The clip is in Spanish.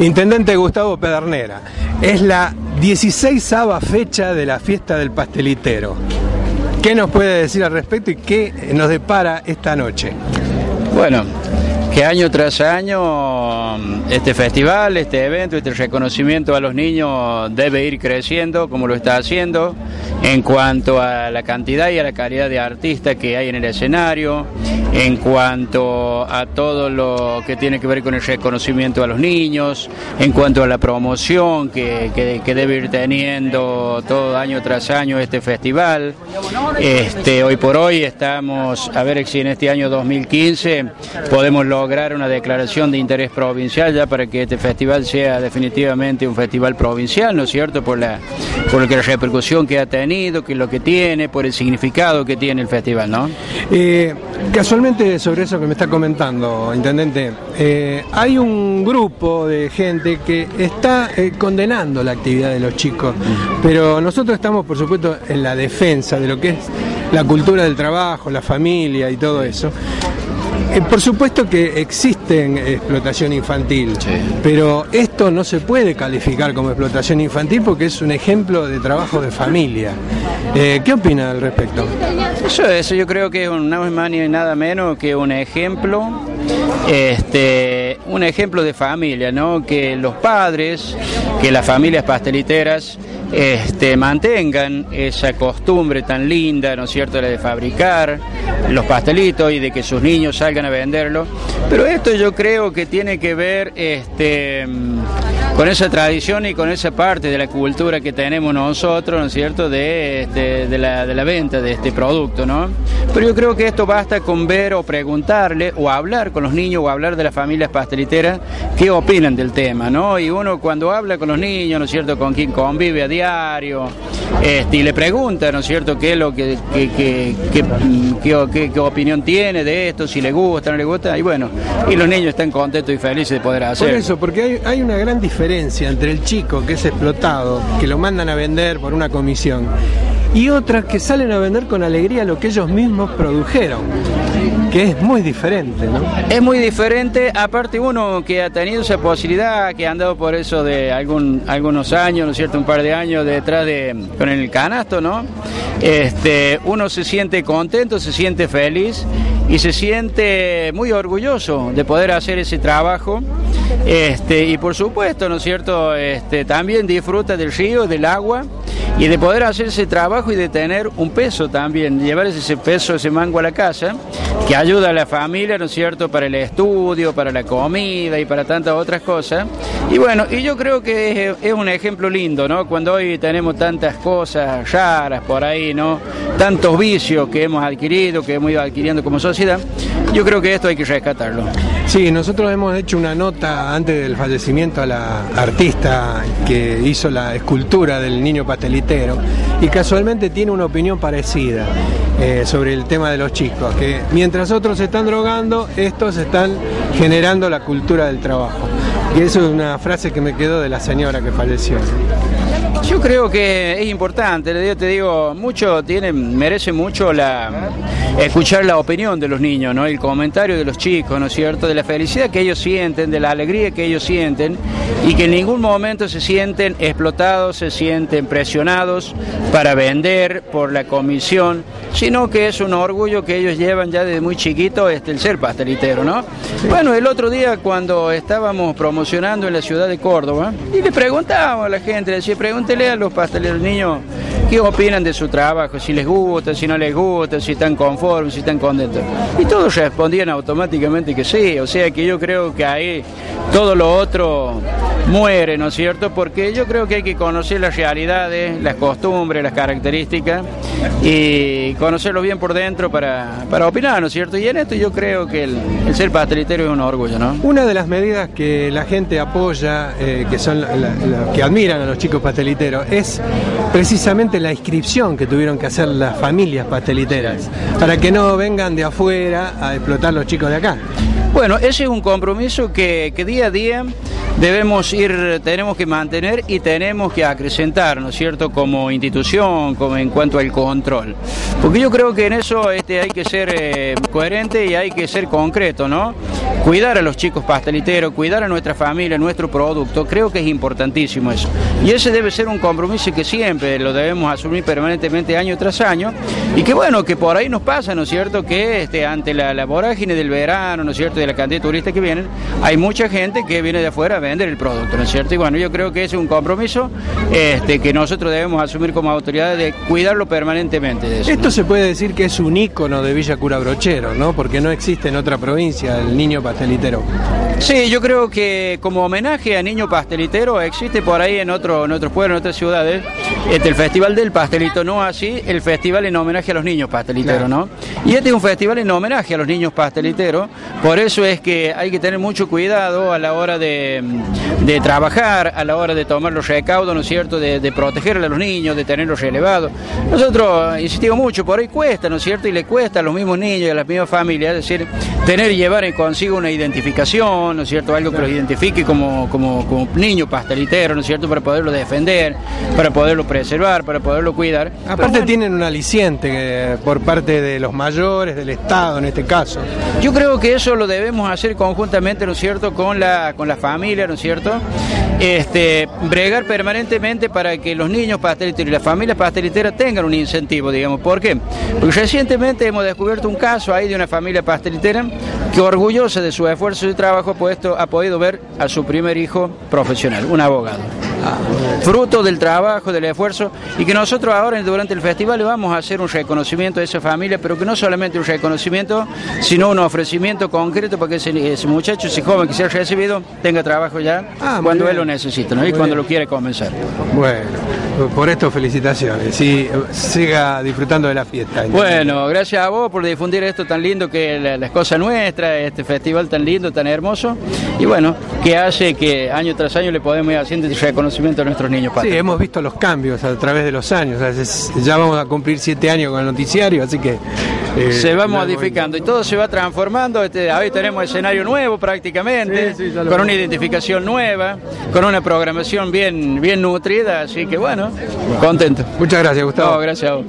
Intendente Gustavo Pedernera, es la 16 fecha de la fiesta del pastelitero. ¿Qué nos puede decir al respecto y qué nos depara esta noche? Bueno, que año tras año este festival, este evento, este reconocimiento a los niños debe ir creciendo como lo está haciendo en cuanto a la cantidad y a la calidad de artistas que hay en el escenario, en cuanto a todo lo que tiene que ver con el reconocimiento a los niños, en cuanto a la promoción que, debe ir teniendo todo año tras año este festival. Este, hoy por hoy estamos a ver si en este año 2015 podemos lograr lograr una declaración de interés provincial ya para que este festival sea definitivamente un festival provincial, ¿no es cierto? Por la, por la repercusión que ha tenido, que lo que tiene, por el significado que tiene el festival, ¿no? Eh, casualmente sobre eso que me está comentando, intendente, eh, hay un grupo de gente que está eh, condenando la actividad de los chicos, pero nosotros estamos, por supuesto, en la defensa de lo que es la cultura del trabajo, la familia y todo eso. Eh, por supuesto que existen explotación infantil, pero esto no se puede calificar como explotación infantil porque es un ejemplo de trabajo de familia. Eh, ¿Qué opina al respecto? Eso, eso yo creo que es nada más ni nada menos que un ejemplo, este, un ejemplo de familia, ¿no? Que los padres, que las familias pasteliteras este, mantengan esa costumbre tan linda, ¿no es cierto?, la de fabricar los pastelitos y de que sus niños salgan a venderlo. Pero esto yo creo que tiene que ver este, con esa tradición y con esa parte de la cultura que tenemos nosotros, ¿no es cierto?, de, este, de, la, de la venta de este producto, ¿no? Pero yo creo que esto basta con ver o preguntarle o hablar con los niños o hablar de las familias pasteliteras qué opinan del tema, ¿no? Y uno cuando habla con los niños, ¿no es cierto?, con quien convive a diario, este, y le pregunta, ¿no es cierto?, qué es lo que, opinión tiene de esto, si le gusta, no le gusta, y bueno, y los niños están contentos y felices de poder hacer. Por eso, porque hay, hay una gran diferencia entre el chico que es explotado, que lo mandan a vender por una comisión, y otras que salen a vender con alegría lo que ellos mismos produjeron, que es muy diferente, ¿no? Es muy diferente, aparte uno que ha tenido esa posibilidad, que ha andado por eso de algún, algunos años, ¿no es cierto?, un par de años detrás de, con el canasto, ¿no? Este, uno se siente contento, se siente feliz y se siente muy orgulloso de poder hacer ese trabajo. Este, y por supuesto, ¿no es cierto? Este, también disfruta del río, del agua y de poder hacer ese trabajo y de tener un peso también, llevar ese peso, ese mango a la casa, que ayuda a la familia, ¿no es cierto?, para el estudio, para la comida y para tantas otras cosas. Y bueno, y yo creo que es, un ejemplo lindo, ¿no? Cuando hoy tenemos tantas cosas raras por ahí, ¿no? Tantos vicios que hemos adquirido, que hemos ido adquiriendo como sociedad, yo creo que esto hay que rescatarlo. Sí, nosotros hemos hecho una nota antes del fallecimiento a la artista que hizo la escultura del niño pastelitero y casualmente tiene una opinión parecida eh, sobre el tema de los chicos, que mientras otros se están drogando, estos están generando la cultura del trabajo. Y eso es una frase que me quedó de la señora que falleció. Yo creo que es importante, yo te digo, mucho tiene, merece mucho la escuchar la opinión de los niños, ¿no? El comentario de los chicos, ¿no es cierto? De la felicidad que ellos sienten, de la alegría que ellos sienten y que en ningún momento se sienten explotados, se sienten presionados para vender por la comisión, sino que es un orgullo que ellos llevan ya desde muy chiquito este, el ser pastelitero, ¿no? Bueno, el otro día cuando estábamos promocionando en la ciudad de Córdoba y le preguntábamos a la gente, le decía, pregúntale a los pasteleros niños qué opinan de su trabajo, si les gusta, si no les gusta, si están conformes, si están contentos. Y todos respondían automáticamente que sí, o sea que yo creo que ahí todo lo otro muere, ¿no es cierto? Porque yo creo que hay que conocer las realidades, las costumbres, las características y conocerlo bien por dentro para, para opinar, ¿no es cierto? Y en esto yo creo que el, ser pastelitero es un orgullo, ¿no? Una de las medidas que la gente apoya, eh, que son que admiran a los chicos pasteliteros, es precisamente la inscripción que tuvieron que hacer las familias pasteliteras, para que no vengan de afuera a explotar los chicos de acá. Bueno, ese es un compromiso que, que día a día debemos ir, tenemos que mantener y tenemos que acrecentar, ¿no es cierto?, como institución, como en cuanto al control. Porque yo creo que en eso este, hay que ser eh, coherente y hay que ser concreto, ¿no? Cuidar a los chicos pasteliteros, cuidar a nuestra familia, nuestro producto, creo que es importantísimo eso. Y ese debe ser un compromiso que siempre lo debemos asumir permanentemente año tras año y que bueno, que por ahí nos pasa, ¿no es cierto?, que este, ante la, la vorágine del verano, ¿no es cierto?, de la cantidad de turistas que vienen, hay mucha gente que viene de afuera vender el producto, ¿no es cierto? Y bueno, yo creo que es un compromiso este, que nosotros debemos asumir como autoridades de cuidarlo permanentemente. De eso, Esto ¿no? se puede decir que es un ícono de Villa Cura Brochero, ¿no? Porque no existe en otra provincia el niño pastelitero. Sí, yo creo que como homenaje a Niño Pastelitero existe por ahí en, otro, en otros pueblos, en otras ciudades, este, el Festival del Pastelito, no así el festival en homenaje a los niños pasteliteros, ¿no? Y este es un festival en homenaje a los niños pasteliteros, por eso es que hay que tener mucho cuidado a la hora de, de trabajar, a la hora de tomar los recaudos, ¿no es cierto?, de, de proteger a los niños, de tenerlos relevados. Nosotros insistimos mucho, por ahí cuesta, ¿no es cierto?, y le cuesta a los mismos niños y a las mismas familias, es decir, tener y llevar en consigo una identificación, ¿no es cierto?, algo que los identifique como, como, como niño pastelitero, ¿no es cierto?, para poderlo defender, para poderlo preservar, para poderlo cuidar. Aparte bueno, tienen un aliciente eh, por parte de los mayores, del Estado en este caso. Yo creo que eso lo debemos hacer conjuntamente, ¿no es cierto?, con la, con la familia, ¿no es cierto? Este, bregar permanentemente para que los niños pasteliteros y las familias pasteliteras tengan un incentivo, digamos. ¿Por qué? Porque recientemente hemos descubierto un caso ahí de una familia pastelitera que orgullosa de su esfuerzo y trabajo puesto, ha podido ver a su primer hijo profesional, un abogado. Fruto del trabajo, del esfuerzo, y que nosotros ahora durante el festival le vamos a hacer un reconocimiento a esa familia, pero que no solamente un reconocimiento, sino un ofrecimiento concreto para que ese, ese muchacho, ese joven que se ha recibido, tenga trabajo ya Ah, cuando él lo necesita ¿no? y Muy cuando bien. lo quiere comenzar. Bueno, por esto felicitaciones. Y siga disfrutando de la fiesta. Bueno, gracias a vos por difundir esto tan lindo que la- las cosas nuestras, este festival tan lindo, tan hermoso, y bueno, que hace que año tras año le podemos ir haciendo ese reconocimiento a nuestros niños Sí, hemos visto los cambios a través de los años. Ya vamos a cumplir siete años con el noticiario, así que... eh, se va modificando y todo se va transformando. Este, hoy tenemos escenario nuevo prácticamente, Sí, sí, con una identificación nueva, con una programación bien, bien nutrida, así que bueno, contento. Muchas gracias, Gustavo. No, gracias a vos.